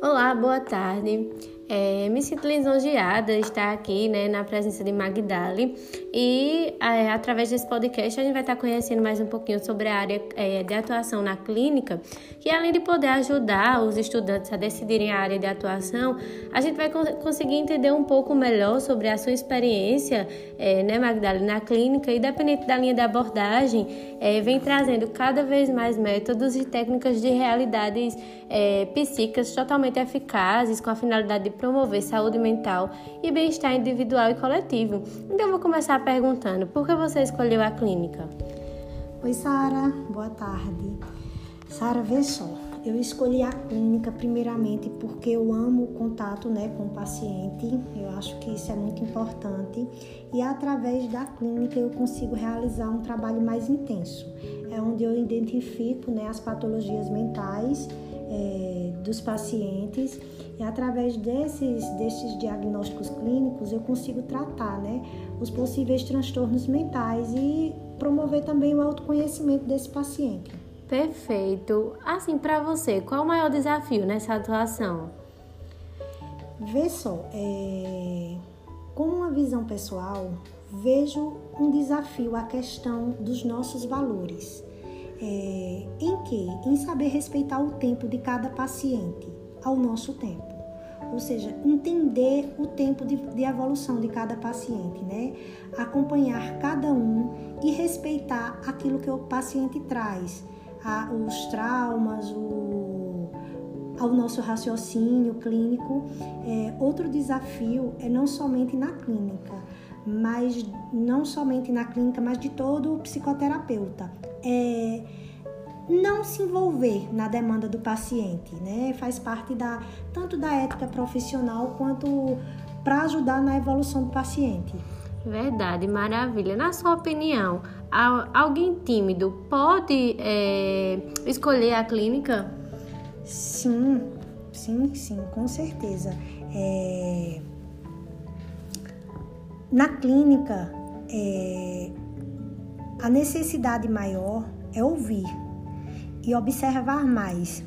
Olá, boa tarde. É, me sinto lisonjeada estar aqui né, na presença de Magdali e é, através desse podcast a gente vai estar conhecendo mais um pouquinho sobre a área é, de atuação na clínica, que além de poder ajudar os estudantes a decidirem a área de atuação, a gente vai conseguir entender um pouco melhor sobre a sua experiência, é, né, Magdali, na clínica. E dependente da linha de abordagem, é, vem trazendo cada vez mais métodos e técnicas de realidades é, psíquicas totalmente eficazes com a finalidade de promover saúde mental e bem-estar individual e coletivo. Então, eu vou começar perguntando: por que você escolheu a clínica? Oi, Sara, boa tarde. Sara, vê só, eu escolhi a clínica primeiramente porque eu amo o contato né, com o paciente, eu acho que isso é muito importante e através da clínica eu consigo realizar um trabalho mais intenso. É onde eu identifico né, as patologias mentais é, dos pacientes e através desses, desses diagnósticos clínicos eu consigo tratar né, os possíveis transtornos mentais e promover também o autoconhecimento desse paciente. Perfeito. Assim, para você, qual o maior desafio nessa atuação? Vê só, é... com uma visão pessoal, vejo um desafio a questão dos nossos valores é, Em saber respeitar o tempo de cada paciente ao nosso tempo. Ou seja, entender o tempo de, de evolução de cada paciente, né? Acompanhar cada um e respeitar aquilo que o paciente traz, a, os traumas, o, ao nosso raciocínio clínico. É, outro desafio é não somente na clínica, mas não somente na clínica, mas de todo o psicoterapeuta é, não se envolver na demanda do paciente, né? Faz parte da tanto da ética profissional quanto para ajudar na evolução do paciente. Verdade, maravilha. Na sua opinião, alguém tímido pode é, escolher a clínica? Sim, sim, sim, com certeza. É... Na clínica, é a necessidade maior é ouvir e observar mais.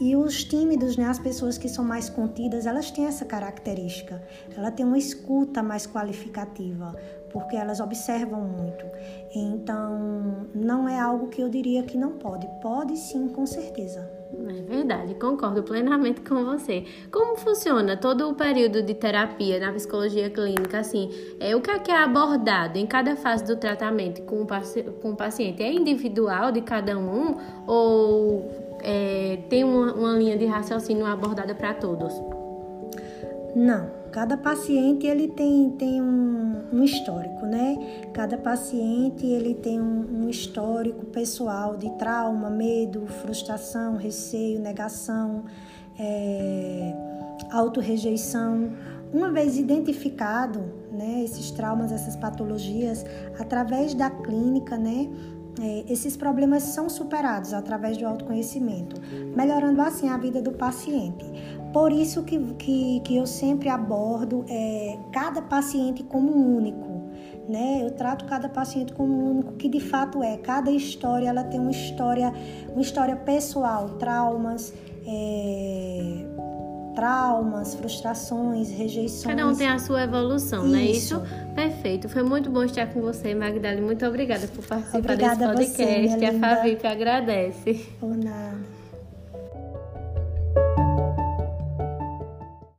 E os tímidos, né, as pessoas que são mais contidas, elas têm essa característica. Ela tem uma escuta mais qualificativa, porque elas observam muito. Então, não é algo que eu diria que não pode. Pode sim, com certeza. É verdade, concordo plenamente com você. Como funciona todo o período de terapia na psicologia clínica? Assim, é, o que é, que é abordado em cada fase do tratamento com o, paci com o paciente? É individual de cada um ou é, tem uma, uma linha de raciocínio abordada para todos? Não, cada paciente ele tem, tem um, um histórico, né? Cada paciente ele tem um, um histórico pessoal de trauma, medo, frustração, receio, negação, é, autorrejeição. Uma vez identificado, né, esses traumas, essas patologias, através da clínica, né, é, esses problemas são superados através do autoconhecimento, melhorando assim a vida do paciente. Por isso que, que, que eu sempre abordo é, cada paciente como único. Né? Eu trato cada paciente como único, que de fato é. Cada história ela tem uma história, uma história pessoal, traumas, é, traumas, frustrações, rejeições. Cada um tem a sua evolução, isso. não é isso? Perfeito. Foi muito bom estar com você, Magdalena. Muito obrigada por participar obrigada desse podcast. A, você, a Fabi que agradece. Por nada.